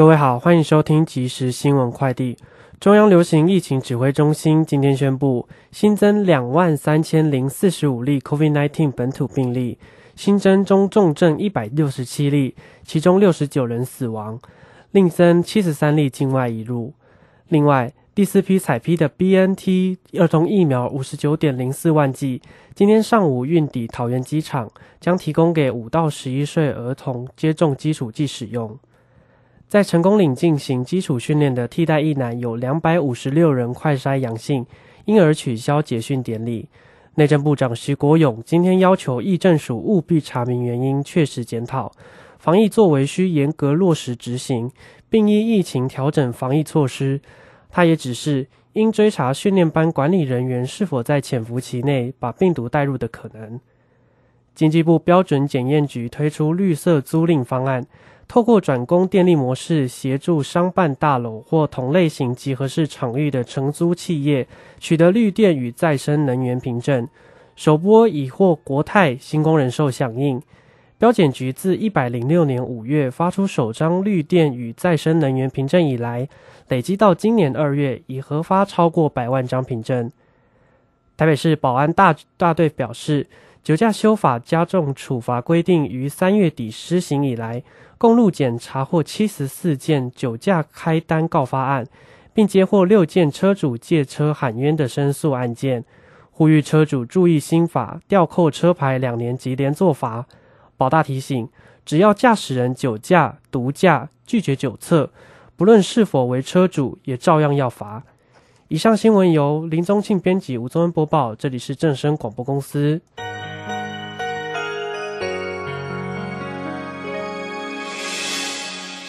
各位好，欢迎收听即时新闻快递。中央流行疫情指挥中心今天宣布，新增两万三千零四十五例 COVID-19 本土病例，新增中重症一百六十七例，其中六十九人死亡，另增七十三例境外移入。另外，第四批采批的 BNT 儿童疫苗五十九点零四万剂，今天上午运抵桃园机场，将提供给五到十一岁儿童接种基础剂使用。在成功岭进行基础训练的替代役男有两百五十六人快筛阳性，因而取消结训典礼。内政部长徐国勇今天要求议政署务必查明原因，确实检讨防疫作为，需严格落实执行，并依疫情调整防疫措施。他也指示应追查训练班管理人员是否在潜伏期内把病毒带入的可能。经济部标准检验局推出绿色租赁方案。透过转供电力模式，协助商办大楼或同类型集合式场域的承租企业取得绿电与再生能源凭证。首波已获国泰新工人寿响应。标检局自一百零六年五月发出首张绿电与再生能源凭证以来，累积到今年二月，已核发超过百万张凭证。台北市保安大大队表示，酒驾修法加重处罚规定于三月底施行以来。公路检查获七十四件酒驾开单告发案，并接获六件车主借车喊冤的申诉案件，呼吁车主注意新法，吊扣车牌两年及连坐罚。保大提醒，只要驾驶人酒驾、毒驾、拒绝酒测，不论是否为车主，也照样要罚。以上新闻由林宗庆编辑，吴宗恩播报，这里是正声广播公司。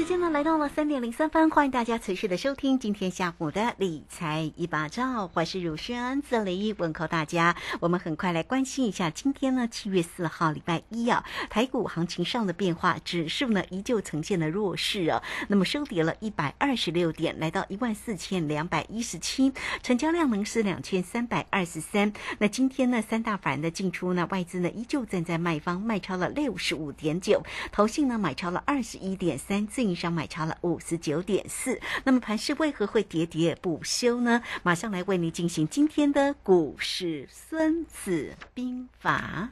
时间呢来到了三点零三分，欢迎大家持续的收听今天下午的理财一把照，我是汝轩这里问候大家。我们很快来关心一下今天呢七月四号礼拜一啊，台股行情上的变化，指数呢依旧呈现了弱势啊，那么收跌了一百二十六点，来到一万四千两百一十七，成交量呢是两千三百二十三。那今天呢三大反的进出呢，外资呢依旧站在卖方，卖超了六十五点九，投信呢买超了二十一点三。上买超了五十九点四，那么盘势为何会喋喋不休呢？马上来为你进行今天的股市孙子兵法。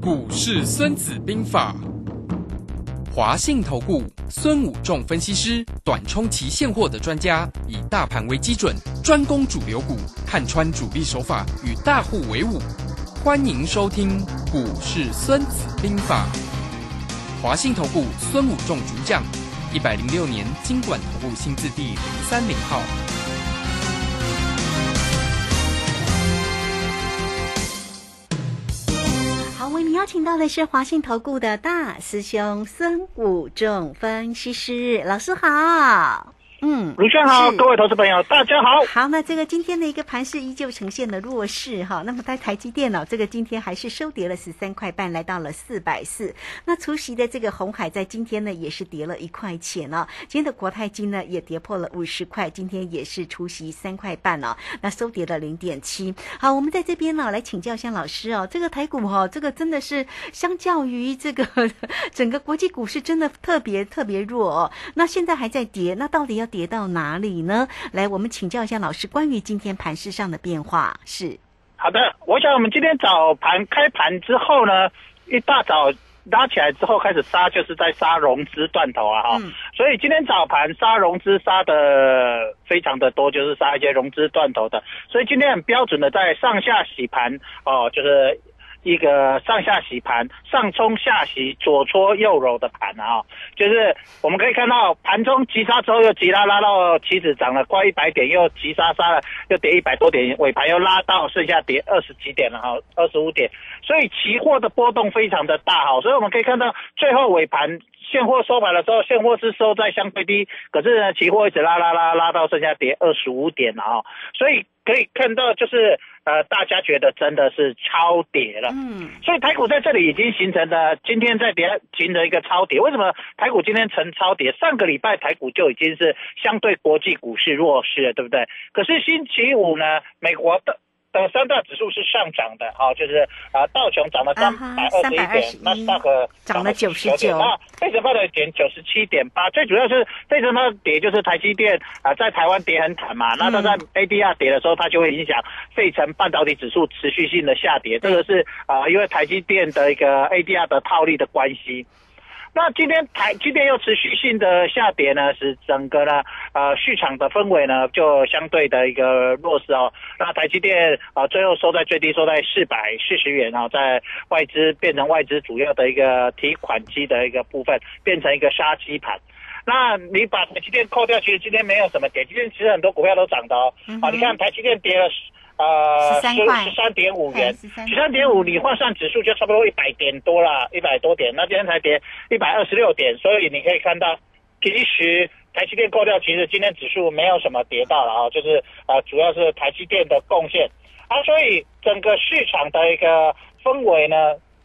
股市孙子兵法，华信投顾孙武仲分析师，短冲期现货的专家，以大盘为基准，专攻主流股，看穿主力手法，与大户为伍。欢迎收听股市孙子兵法。华信投顾孙武仲主讲，一百零六年经管投顾新字第零三零号。好，为您邀请到的是华信投顾的大师兄孙武仲分析师老师好。嗯，卢轩好，各位投资朋友，大家好。好，那这个今天的一个盘势依旧呈现了弱势哈。那么在台积电脑这个今天还是收跌了十三块半，来到了四百四。那除夕的这个红海在今天呢也是跌了一块钱哦。今天的国泰金呢也跌破了五十块，今天也是除夕三块半哦，那收跌了零点七。好，我们在这边呢来请教一下老师哦，这个台股哈、这个真的是相较于这个 整个国际股市真的特别特别弱哦。那现在还在跌，那到底要跌到哪里呢？来，我们请教一下老师关于今天盘势上的变化。是，好的，我想我们今天早盘开盘之后呢，一大早拉起来之后开始杀，就是在杀融资断头啊哈。嗯所以今天早盘杀融资杀的非常的多，就是杀一些融资断头的。所以今天很标准的在上下洗盘哦，就是一个上下洗盘，上冲下洗，左搓右揉的盘啊、就是我们可以看到盘中急杀之后又急拉拉到期指涨了快一百点，又急杀杀了又跌一百多点，尾盘又拉到剩下跌二十几点了哈，二十五点，所以期货的波动非常的大哈，所以我们可以看到最后尾盘。现货收盘的时候，现货是收在相对低，可是呢，期货一直拉拉拉拉到剩下跌二十五点了哈，所以可以看到就是呃，大家觉得真的是超跌了。嗯，所以台股在这里已经形成了今天在跌形成一个超跌。为什么台股今天成超跌？上个礼拜台股就已经是相对国际股市弱势了，对不对？可是星期五呢，美国的。的三大指数是上涨的，啊，就是啊，道琼涨了三百二十一点321，纳斯达克涨了99 99点那费城半导体点九十七点八，最主要是费城半导体跌就是台积电啊，在台湾跌很惨嘛，那它在 ADR 跌的时候，它就会影响费城半导体指数持续性的下跌，这个是啊，因为台积电的一个 ADR 的套利的关系。那今天台积电又持续性的下跌呢，使整个呢呃市场的氛围呢就相对的一个弱势哦。那台积电啊、最后收在最低收在四百四十元啊，在外资变成外资主要的一个提款机的一个部分，变成一个杀鸡盘。那你把台积电扣掉，其实今天没有什么跌，今天其实很多股票都涨的哦。嗯啊，你看台积电跌了呃13块十三点五元，十三点五，你换算指数就差不多一百点多了，一百多点。那今天才跌一百二十六点，所以你可以看到，其实台积电扣掉，其实今天指数没有什么跌到了啊，就是呃主要是台积电的贡献啊，所以整个市场的一个氛围呢，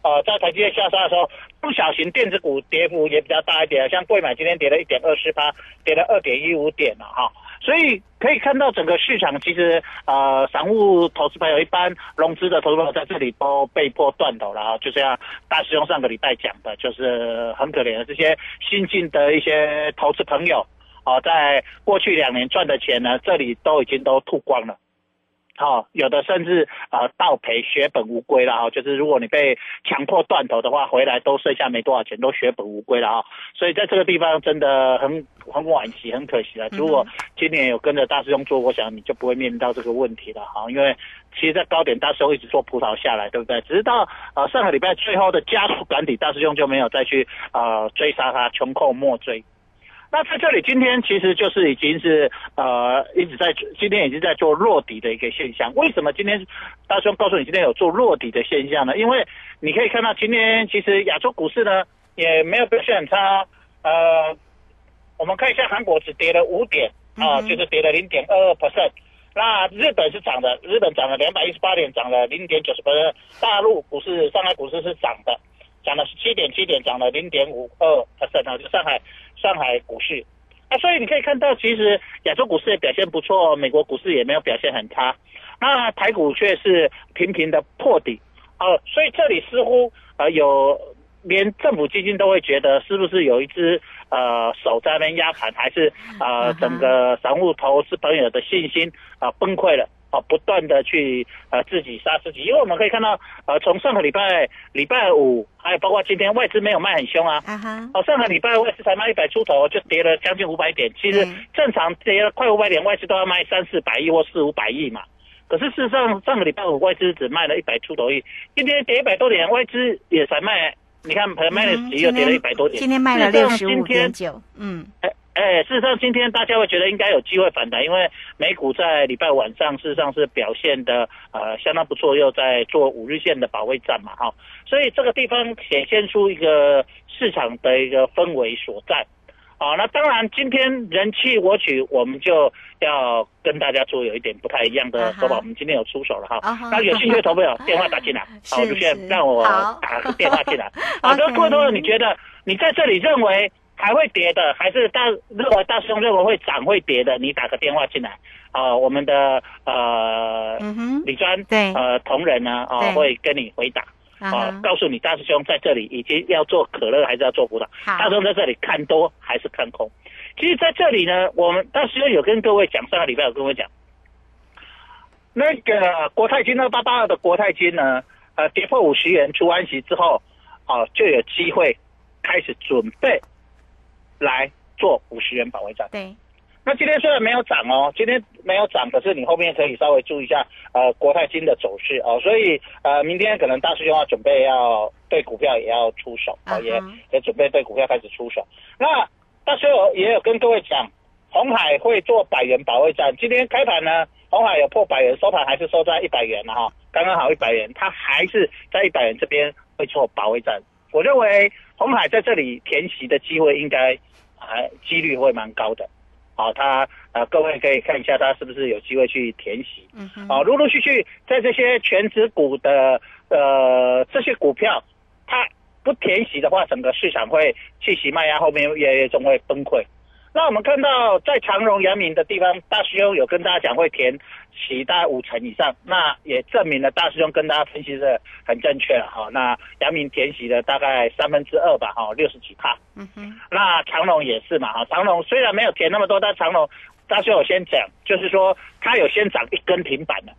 呃，在台积电下杀的时候，中小型电子股跌幅也比较大一点，像贵买今天跌了一点二四八，跌了二点一五点了哈。所以可以看到整个市场其实呃，散户投资朋友一般融资的投资朋友在这里都被迫断头了啊，就像大师兄上个礼拜讲的，就是很可怜的这些新进的一些投资朋友啊，在过去两年赚的钱呢，这里都已经都吐光了。好、有的甚至呃倒赔血本无归了哈、就是如果你被强迫断头的话，回来都剩下没多少钱，都血本无归了哈、所以在这个地方真的很很惋惜，很可惜了。如果今年有跟着大师兄做，我想你就不会面临到这个问题了哈，因为其实，在高点大师兄一直做葡萄下来，对不对？只是到呃上个礼拜最后的加速赶底，大师兄就没有再去呃追杀他，穷寇莫追。那在这里，今天其实就是已经是呃一直在今天已经在做落底的一个现象。为什么今天大兄告诉你今天有做落底的现象呢？因为你可以看到今天其实亚洲股市呢也没有表现很差，呃，我们看一下韩国只跌了五点啊、就是跌了零点二二 percent。那日本是涨的，日本涨了两百一十八点，涨了零点九十 percent。大陆股市、上海股市是涨的，涨了十七点七点，涨了零点五二 percent 啊，就上海上海股市。啊，所以你可以看到，其实亚洲股市也表现不错，美国股市也没有表现很差，那台股却是频频的破底。哦、所以这里似乎呃有连政府基金都会觉得是不是有一只呃手在那边压盘，还是呃整个散户投资朋友的信心啊、崩溃了。啊，不断的去呃自己杀自己，因为我们可以看到，呃，从上个礼拜礼拜五，还有包括今天外资没有卖很凶啊，啊哈，哦，上个礼拜外资才卖一百出头，就跌了将近五百点。其实嗯正常跌了快五百点，外资都要卖三四百亿或四五百亿嘛。可是事实上，上个礼拜五外资只卖了一百出头亿，今天跌一百多点，外资也才卖，你看可能卖了嗯几又跌了一百多点。今天卖了六十五点九，嗯，哎哎，事实上今天大家会觉得应该有机会反弹，因为美股在礼拜晚上事实上是表现的呃相当不错，又在做五日线的保卫战嘛哈，所以这个地方显现出一个市场的一个氛围所在。好，那当然今天人气我取，我们就要跟大家做有一点不太一样的说法。我们今天有出手了哈。啊哈那有兴趣的投朋友 电话打进来，好，是卢轩是让我好打个电话进来。好各位投朋友，你觉得你在这里认为还会跌的，还是大认为大师兄认为会涨会跌的？你打个电话进来。啊，我们的呃嗯，李专对呃同仁呢啊对会跟你回答。啊告诉你大师兄在这里已经要做可乐还是要做葡萄？好大师兄在这里看多还是看空？其实在这里呢，我们大师兄有跟各位讲，上个礼拜有跟我讲，那个国泰金二八八二的国泰金呢，呃，跌破五十元出安息之后，啊，就有机会开始准备来做五十元保卫战。对，那今天虽然没有涨哦，今天没有涨，可是你后面可以稍微注意一下呃国泰金的走势哦。所以呃明天可能大师兄要准备要对股票也要出手哦，也也准备对股票开始出手。那大师兄也有跟各位讲，红海会做百元保卫战。今天开盘呢，红海有破百元，收盘还是收在一百元了哈，刚刚好一百元，它还是在一百元这边会做保卫战。我认为红海在这里填息的机会应该还几率会蛮高的。好、他呃，各位可以看一下他是不是有机会去填息。嗯哼，哦，陆陆续续在这些全职股的呃这些股票，它不填息的话，整个市场会气息卖压，后面越来越重会崩溃。那我们看到在长荣、阳明的地方，大师兄有跟大家讲会填息大概五成以上，那也证明了大师兄跟大家分析的很正确了哈。那阳明填息的大概三分之二吧，哈，六十几帕。嗯哼，那长荣也是嘛，哈，长荣虽然没有填那么多，但长荣大师有先讲，就是说它有先涨一根停板的，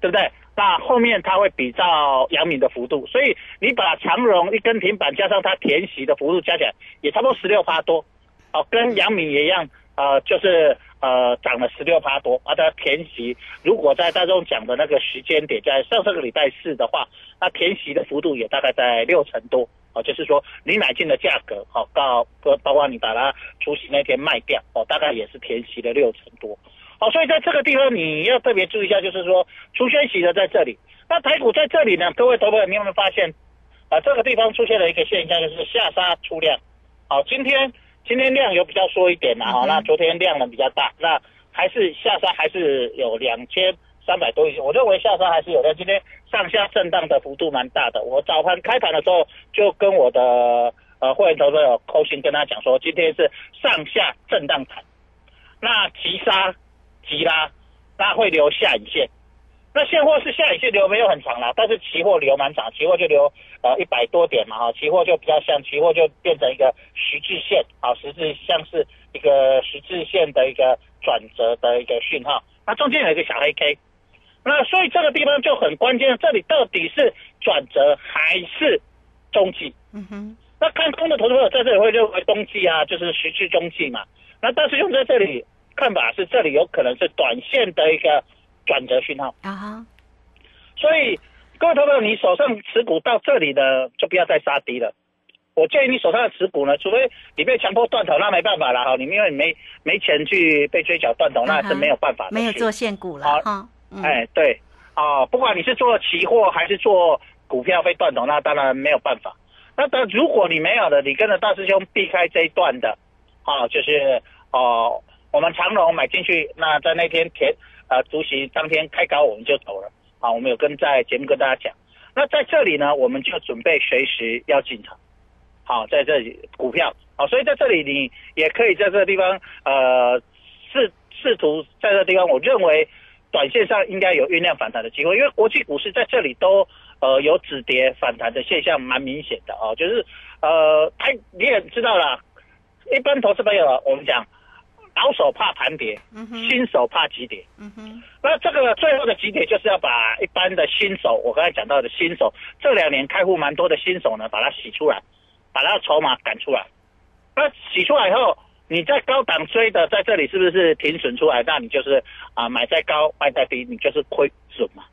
对不对？那后面它会比照阳明的幅度，所以你把长荣一根停板加上它填息的幅度加起来，也差不多十六趴多，哦，跟杨敏也一样，呃，就是呃涨了十六趴多，啊，它填息如果在大众讲的那个时间点，在上上个礼拜四的话，那填息的幅度也大概在六成多。哦，就是说你买进的价格，好、到包包括你把它除息那天卖掉，哦，大概也是填息的六成多。哦，所以在这个地方你要特别注意一下，就是说除宣息的在这里，那台股在这里呢，各位投资者，你有没有发现啊？这个地方出现了一个现象，就是下杀出量。好、今天今天量有比较缩一点啦，哈、嗯那昨天量呢比较大，那还是下杀还是有两千三百多亿，我认为下杀还是有的。今天上下震荡的幅度蛮大的。我早盘开盘的时候就跟我的呃会员投资者扣心跟他讲说，今天是上下震荡盘，那急杀急拉，那会留下影线。那现货是下影线留没有很长啦，但是期货留蛮长，期货就留呃一百多点嘛哈，期货就比较像，期货就变成一个十字线，啊，十字像是一个十字线的一个转折的一个讯号。那中间有一个小黑 K，那所以这个地方就很关键，这里到底是转折还是中继？嗯哼，那看空的投资者在这里会认为冬季啊，就是实质中继嘛。那但是用在这里看法是，这里有可能是短线的一个转折讯号。啊哈，所以各位投资者，你手上持股到这里的，就不要再杀低了。我建议你手上的持股呢，除非你被强迫断头，那没办法了哈。你因为你没没钱去被追缴断头，那是没有办法。没有做现股了好哎，对，啊、不管你是做期货还是做股票被断头，那当然没有办法。那但如果你没有的，你跟着大师兄避开这一段的，啊，就是哦、我们长龙买进去，那在那天填呃主席当天开高我们就走了，啊，我们有跟在节目跟大家讲。那在这里呢，我们就准备随时要进场，好、在这里股票，好、所以在这里你也可以在这个地方呃试试图在这个地方，我认为短线上应该有酝酿反弹的机会，因为国际股市在这里都呃有止跌反弹的现象，蛮明显的哦。就是呃，他你也知道啦，一般投资朋友我们讲老手怕盘跌，嗯，新手怕急跌。嗯哼，那这个最后的急跌就是要把一般的新手，我刚才讲到的新手，这两年开户蛮多的新手呢，把它洗出来，把他的筹码赶出来。那洗出来以后，你在高档追的，在这里是不是停损出来？那你就是啊、买在高卖在低，你就是亏损嘛。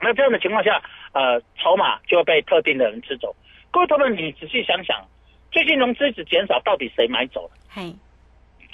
那这样的情况下，呃，筹码就会被特定的人吃走。各位同仁，你仔细想想，最近融资只减少，到底谁买走了？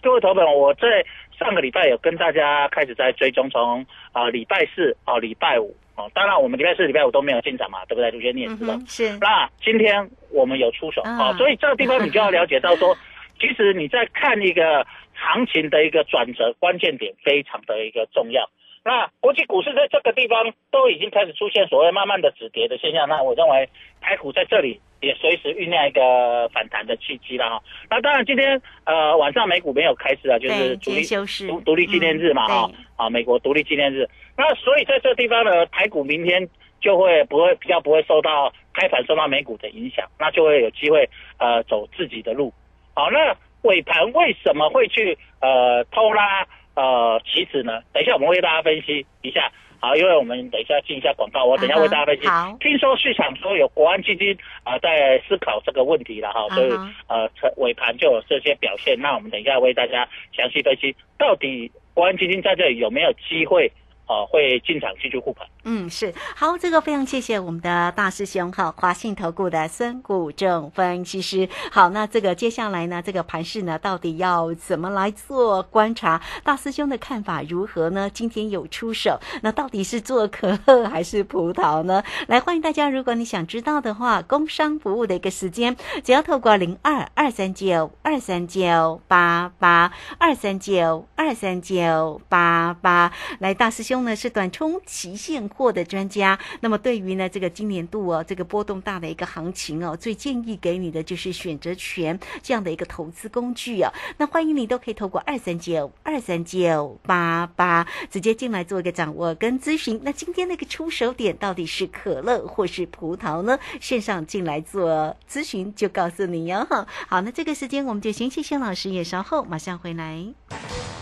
嘿，各位投本，我在上个礼拜有跟大家开始在追踪，从啊礼拜四啊礼拜五哦，当然我们礼拜四、礼拜五都没有进展嘛，对不对？卢轩你也知道。嗯，是，那今天我们有出手啊啊、所以这个地方你就要了解到说，其实你在看一个行情的一个转折关键点，非常的一个重要。那国际股市在这个地方都已经开始出现所谓慢慢的止跌的现象，那我认为台股在这里也随时酝酿一个反弹的契机了哈。那当然今天呃晚上美股没有开市啊，就是独立独独立纪念日嘛哈嗯，啊美国独立纪念日。那所以在这地方呢，台股明天就会不会比较不会受到开盘受到美股的影响，那就会有机会呃走自己的路。好，那尾盘为什么会去呃偷拉呃棋子呢？等一下我们会为大家分析一下。好，因为我们等一下进一下广告，我等一下为大家分析。好听说市场说有国安基金啊、呃在思考这个问题了哈，所以呃尾盘就有这些表现。那我们等一下为大家详细分析，到底国安基金在这里有没有机会呃会进场继续护盘？嗯，是好，这个非常谢谢我们的大师兄哈，华信投顾的孙谷正分析师。好，那这个接下来呢，这个盘势呢，到底要怎么来做观察？大师兄的看法如何呢？今天有出手，那到底是做可乐还是葡萄呢？来，欢迎大家，如果你想知道的话，工商服务的一个时间，只要透过零二二三九二三九八八二三九二三九八八来，大师兄呢是短冲期现货的专家。那么对于呢这个今年度哦这个波动大的一个行情哦，最建议给你的就是选择权这样的一个投资工具哦。那欢迎你都可以透过二三九二三九八八直接进来做一个掌握跟咨询。那今天那个出手点到底是可乐或是葡萄呢？线上进来做咨询就告诉你哟。好，那这个时间我们就先谢谢老师，也稍后马上回来。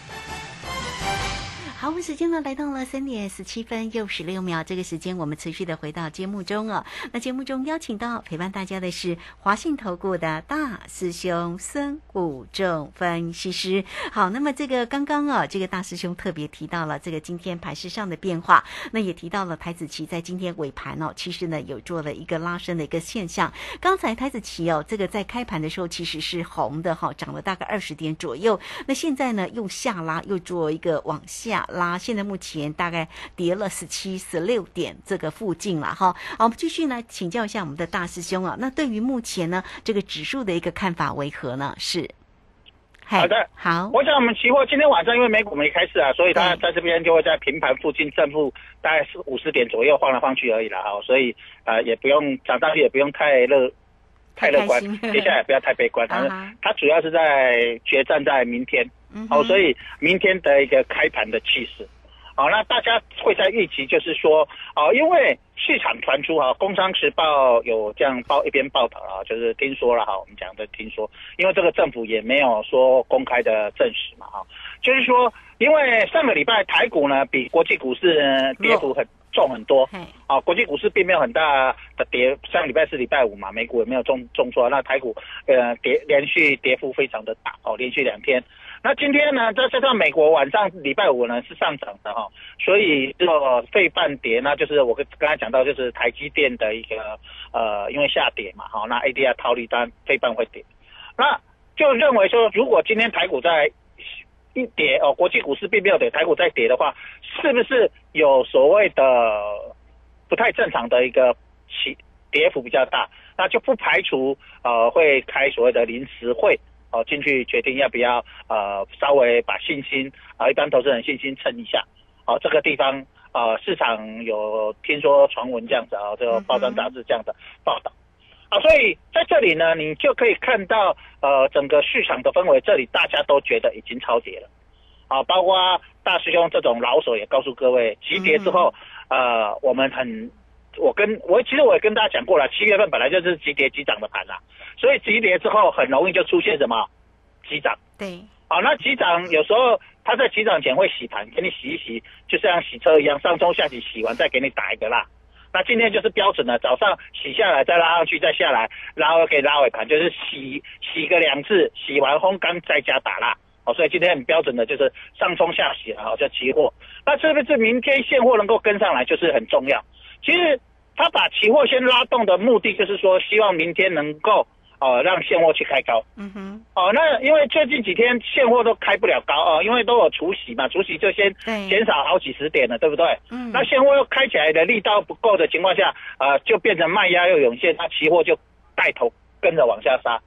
好，我们时间呢来到了三点十七分又十六秒，这个时间我们持续的回到节目中哦。那节目中邀请到陪伴大家的是华信投顾的大师兄孙谷仲分析师。好，那么这个刚刚啊，这个大师兄特别提到了这个今天盘势上的变化，那也提到了台子期在今天尾盘哦，其实呢有做了一个拉升的一个现象。刚才台子期哦，这个在开盘的时候其实是红的哈、涨了大概二十点左右。那现在呢又下拉，又做一个往下拉，现在目前大概跌了十七、十六点这个附近了哈。好，我们继续呢请教一下我们的大师兄啊，那对于目前呢这个指数的一个看法为何呢？是，好的。好，我想我们期货今天晚上因为美股没开市啊，所以它对。在这边就会在平盘附近正负大概是五十点左右晃来晃去而已了，哈，所以呃也不用涨上去也不用太乐太乐观 接下来不要太悲观，它它主要是在决战在明天，嗯哼哦，所以明天的一个开盘的气势。好，那大家会在预期，就是说，哦，因为市场传出哈，《工商时报》有这样报一边报道啊，就是听说了哈，我们讲的听说，因为这个政府也没有说公开的证实嘛哈，就是说，因为上个礼拜台股呢比国际股市呢跌幅很重很多，嘿，啊，国际股市并没有很大的跌，上礼拜是礼拜五嘛，美股也没有重重挫，那台股呃跌连续跌幅非常的大哦，连续两天。那今天呢，再加上美国晚上礼拜五呢是上涨的哈、所以这个费半跌，那就是我跟刚才讲到，就是台积电的一个呃，因为下跌嘛，好、那 ADR 套利单费半会跌，那就认为说，如果今天台股在一跌哦，国际股市并没有跌，台股在跌的话，是不是有所谓的不太正常的一个起跌幅比较大？那就不排除呃会开所谓的临时会哦进去决定要不要呃稍微把信心啊、一般投资人信心撑一下。哦这个地方呃市场有听说传闻这样子啊、这个报章杂志这样的报道。啊，所以在这里呢，你就可以看到，呃，整个市场的氛围，这里大家都觉得已经超跌了，啊，包括大师兄这种老手也告诉各位，急跌之后，呃，我们很，我跟我其实我也跟大家讲过了，七月份本来就是急跌急涨的盘啦，所以急跌之后很容易就出现什么急涨。对，好，那急涨有时候他在急涨前会洗盘，给你洗一洗，就像洗车一样，上冲下洗，洗完再给你打一个蜡。那今天就是标准的，早上洗下来再拉上去再下来，然后可以拉尾盘，就是洗洗个两次，洗完烘干再加打蜡。哦，所以今天很标准的就是上冲下洗啊，叫期货。那是不是明天现货能够跟上来，就是很重要。其实他把期货先拉动的目的，就是说希望明天能够哦让现货去开高。嗯哼，哦，那因为最近几天现货都开不了高哦，因为都有除息嘛，除息就先对减少好几十点了，对不对？嗯那现货又开起来的力道不够的情况下，呃，就变成卖压又涌现，那期货就带头跟着往下杀。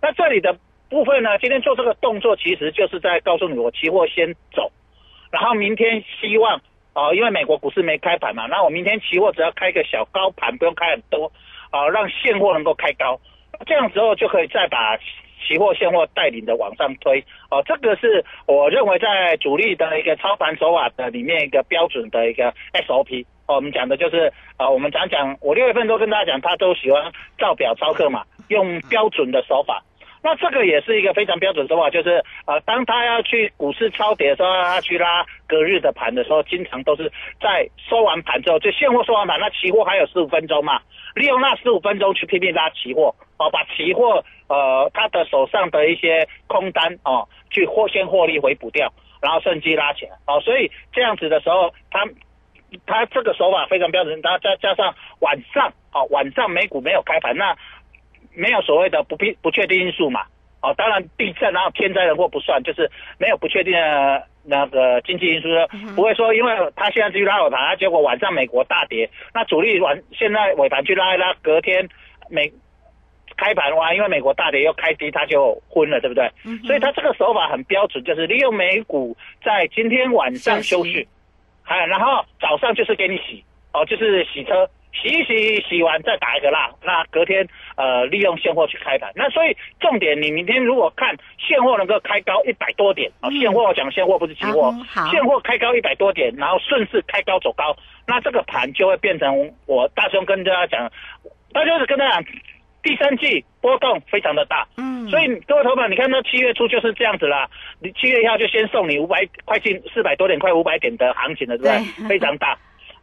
那这里的部分呢，今天做这个动作，其实就是在告诉你，我期货先走，然后明天希望哦、因为美国股市没开盘嘛，那我明天期货只要开个小高盘，不用开很多，啊、让现货能够开高，这样之后就可以再把期货现货带领的往上推。哦，这个是我认为在主力的一个操盘手法的里面一个标准的一个 SOP。哦，我们讲的就是啊，我们讲讲，我六月份都跟大家讲，他都喜欢照表操课嘛，用标准的手法。那这个也是一个非常标准手法，就是呃，当他要去股市超跌的时候，他去拉隔日的盘的时候，经常都是在收完盘之后，就现货收完盘，那期货还有十五分钟嘛，利用那十五分钟去拼命拉期货，哦，把期货呃他的手上的一些空单哦，去获先获利回补掉，然后趁机拉起来，哦，所以这样子的时候，他他这个手法非常标准，然后再加上晚上哦，晚上美股没有开盘，那没有所谓的不必不确定因素嘛。哦，当然地震然后天灾人祸不算，就是没有不确定的那个经济因素，不会说因为他现在去拉尾盘，他结果晚上美国大跌，那主力晚现在尾盘去拉一拉，隔天美开盘哇，因为美国大跌又开低，他就昏了，对不对？所以他这个手法很标准，就是利用美股在今天晚上休休息市，哎，然后早上就是给你洗，哦，就是洗车，洗一洗，洗完再打一个蜡，那隔天呃利用现货去开盘。那所以重点，你明天如果看现货能够开高一百多点，啊、嗯现货我讲现货不是期货，现货开高一百多点，然后顺势开高走高，那这个盘就会变成我大兄跟大家讲，大家是跟大家讲，第三季波动非常的大，嗯，所以各位投保，你看到七月初就是这样子啦。你七月一号就先送你五百，快进四百多点，快五百点的行情了，对不？对非常大。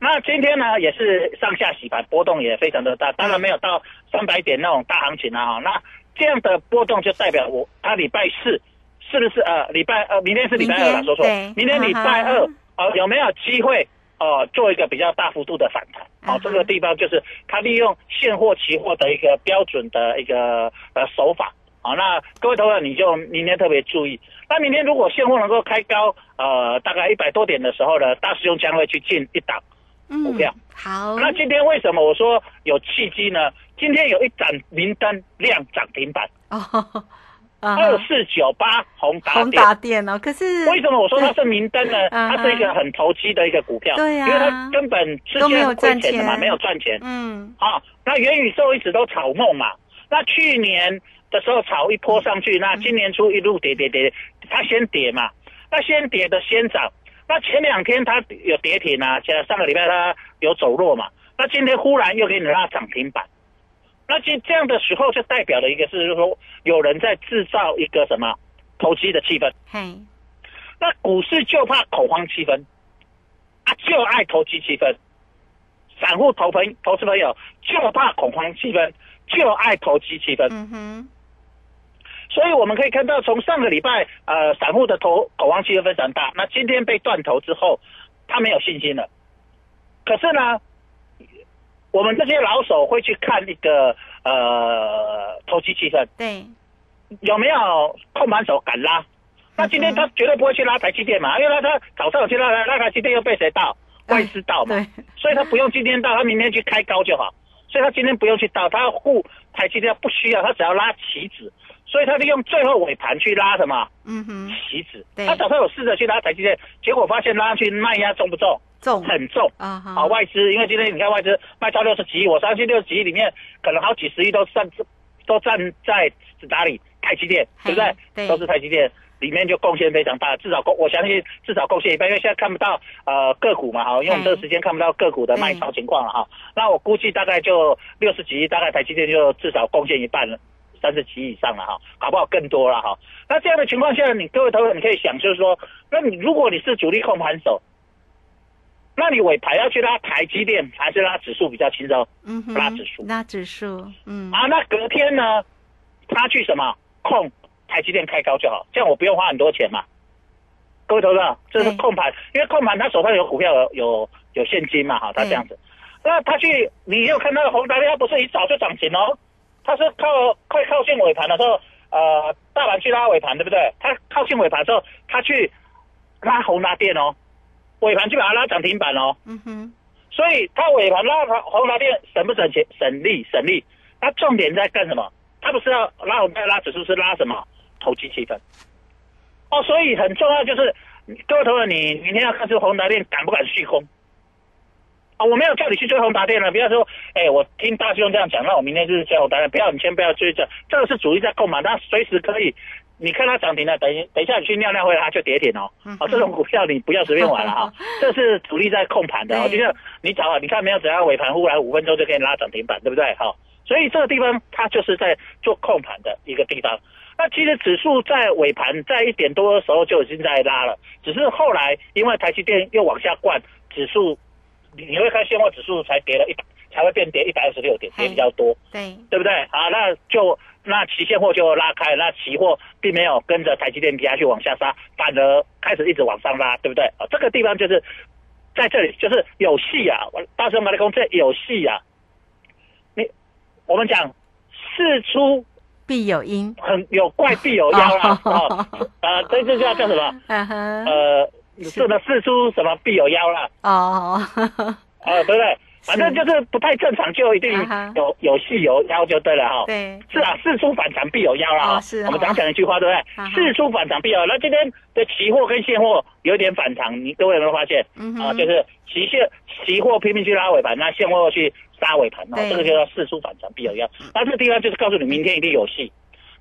那今天呢，也是上下洗盘，波动也非常的大，当然没有到三百点那种大行情啊。哈，那这样的波动就代表我，他礼拜四是不是呃礼拜呃明天是礼拜二了，说错对，明天礼拜二嗯哦、有没有机会哦、做一个比较大幅度的反弹？哦嗯，这个地方就是他利用现货、期货的一个标准的一个呃手法。好，那各位投资者你就明天特别注意。那明天如果现货能够开高，呃，大概一百多点的时候呢，大师兄将会去进一档。嗯股票。好，那今天为什么我说有契机呢？今天有一盏明灯亮涨停板，哦，啊二四九八宏达宏。达电哦，可是为什么我说它是明灯呢？嗯它是一个很投机的一个股票，因为它根本之前是亏钱的嘛，没有赚钱。嗯。好，那元宇宙一直都炒梦嘛，那去年的时候炒一波上去，那今年初一路跌跌跌，它先跌嘛，那先跌的先涨，那前两天它有跌停啊，像上个礼拜它有走弱嘛，那今天忽然又给你拉涨停板，那这这样的时候就代表了一个是，就是说有人在制造一个什么投机的气氛，嘿，那股市就怕恐慌气氛，啊，就爱投机气氛。散户投朋投资朋友就怕恐慌气氛，就爱投机气氛。嗯哼，所以我们可以看到，从上个礼拜，呃，散户的投恐慌气氛非常大。那今天被断头之后，他没有信心了。可是呢，我们这些老手会去看一个呃投机气氛，对，有没有控盘手敢拉？那今天他绝对不会去拉台积电嘛，因为他他早上有去拉拉台积电又被谁盗？外资盗嘛，所以他不用今天到，他明天去开高就好。所以他今天不用去倒，他护台积电不需要，他只要拉期指，所以他利用最后尾盘去拉什么嗯哼，期指。对他早上有试着去拉台积电，结果发现拉上去卖压重不重？重很重。啊哈，好，外资因为今天你看外资卖超六十几亿，我相信六十几亿里面可能好几十亿都占都站在哪里？台积电，对不对？对都是台积电。里面就贡献非常大，至少贡我相信至少贡献一半，因为现在看不到呃个股嘛哈，因为我们这个时间看不到个股的卖超情况了哈。那我估计大概就六十几亿，大概台积电就至少贡献一半了，三十几亿以上了哈，搞不好更多了哈。那这样的情况下，你各位投资者你可以想，就是说，那你如果你是主力控盘手，那你尾盘要去拉台积电还是拉指数比较轻松？嗯哼，拉指数拉指数，嗯，啊，那隔天呢，他去什么控台积电开高就好，这样我不用花很多钱嘛。各位投资者，这是控盘，因为控盘他手上有股票有有有现金嘛，哈，他这样子。那他去，你有看到宏达电，它不是一早就涨停哦，它是靠快靠近尾盘的时候，呃，大盘去拉尾盘，对不对？它靠近尾盘的时候，它去拉红拉电哦，尾盘去把它拉涨停板哦。嗯哼，所以它尾盘拉红拉电省不省钱？省力省力。它重点在干什么？它不是要拉宏达拉指数，是拉什么？投机气氛。哦，所以很重要就是各位投资，你明天要看出红拉电敢不敢续空？我没有叫你去追宏达电了，不要说，哎、我听大兄这样讲，那我明天就是追宏达电，不要，你先不要追这，这个是主力在购买，它随时可以。你看它涨停了，等等一下你去尿尿会，它就跌停哦。哦，这种股票你不要随便玩了哈，这是主力在控盘的。就像你找啊，你看没有怎样尾盘忽然五分钟就可以拉涨停板，对不对？好，所以这个地方它就是在做控盘的一个地方。那其实指数在尾盘在一点多的时候就已经在拉了，只是后来因为台积电又往下灌，指数你你会看现货指数才跌了一百，才会变跌一百二十六点，跌比较多。对，对不对？好，那就那期现货就拉开，那期货并没有跟着台积电下去往下杀，反而开始一直往上拉，对不对？啊，这个地方就是在这里，就是有戏啊！我大声把它讲，这有戏啊！你我们讲事出必有因，很有怪必有妖啦，哦，呃，这这叫叫什么？呃，这个事出什么必有妖啦？哦，呃，对不对？反正就是不太正常，就一定有有戏有妖就对了哈。对，是啊，事出反常必有妖啦。哦是哦我们常讲一句话，对不对？事出反常必有妖。那今天的期货跟现货有点反常，你各位有没有发现？啊，就是期现期货拼命去拉尾盘，那现货去杀尾盘，哦，这个就叫事出反常必有妖。那这个地方就是告诉你，明天一定有戏。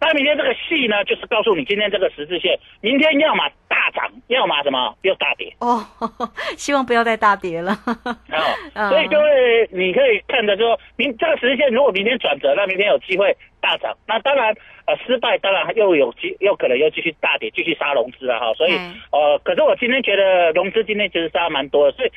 那明天这个戏呢，就是告诉你今天这个十字线，明天要么大涨，要么什么又大跌。哦，希望不要再大跌了，啊、嗯所以各位，你可以看着说，明这个十字线如果明天转折，那明天有机会大涨。那当然，呃，失败当然又有机，又可能又继续大跌，继续杀融资了哈。所以嗯，呃，可是我今天觉得融资今天其实杀蛮多的，所以。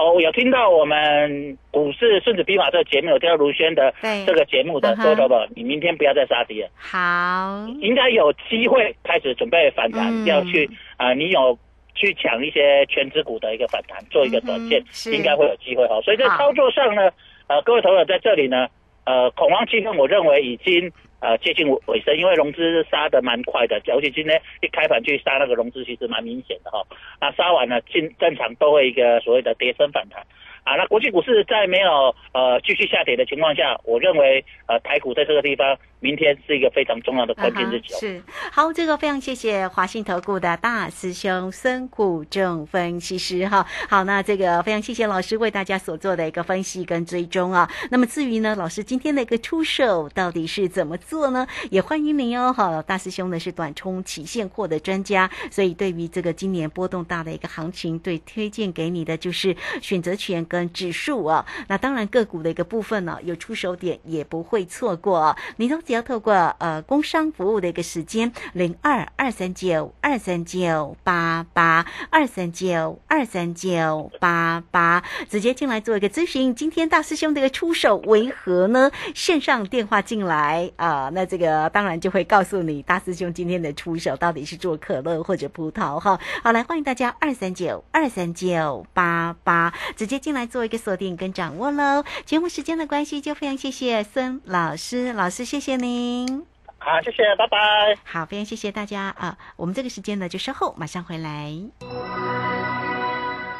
哦，我有听到我们股市顺子兵法这个节目，有听到卢轩的这个节目的，嗯哼。各位朋友，你明天不要再杀跌了，好，应该有机会开始准备反弹，嗯。要去啊、呃你有去抢一些全指股的一个反弹，做一个短线应该会有机会哦。所以在操作上呢，呃，各位朋友在这里呢，呃，恐慌气氛我认为已经呃接近尾尾声，因为融资杀的蛮快的，尤其今天一开盘去杀那个融资，其实蛮明显的哈、那杀完了，进正常都会一个所谓的跌升反弹。啊，那国际股市在没有呃继续下跌的情况下，我认为呃台股在这个地方明天是一个非常重要的关键日期哦。啊是好，这个非常谢谢华信投顾的大师兄孙谷正分析师哈。好，那这个非常谢谢老师为大家所做的一个分析跟追踪啊。那么至于呢，老师今天的一个出手到底是怎么做呢？也欢迎您哦。哈，大师兄呢是短冲期现货的专家，所以对于这个今年波动大的一个行情，对推荐给你的就是选择权跟指数啊。那当然个股的一个部分呢，有出手点也不会错过啊。你都要透过呃工商服务的一个时间零二二三九二三九八八二三九二三九八八，直接进来做一个咨询。今天大师兄的一个出手为何呢？线上电话进来啊、那这个当然就会告诉你大师兄今天的出手到底是做可乐或者葡萄哈。好，来欢迎大家二三九二三九八八直接进来做一个锁定跟掌握喽。节目时间的关系，就非常谢谢孙老师，老师谢谢您。好，谢谢，拜拜。好，非常谢谢大家啊！我们这个时间呢，就稍后马上回来。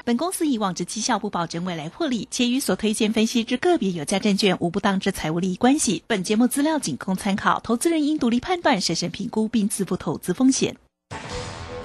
本公司以往之绩效不保证未来获利，且与所推荐分析之个别有价证券无不当之财务利益关系。本节目资料仅供参考，投资人应独立判断、审慎评估并自负投资风险。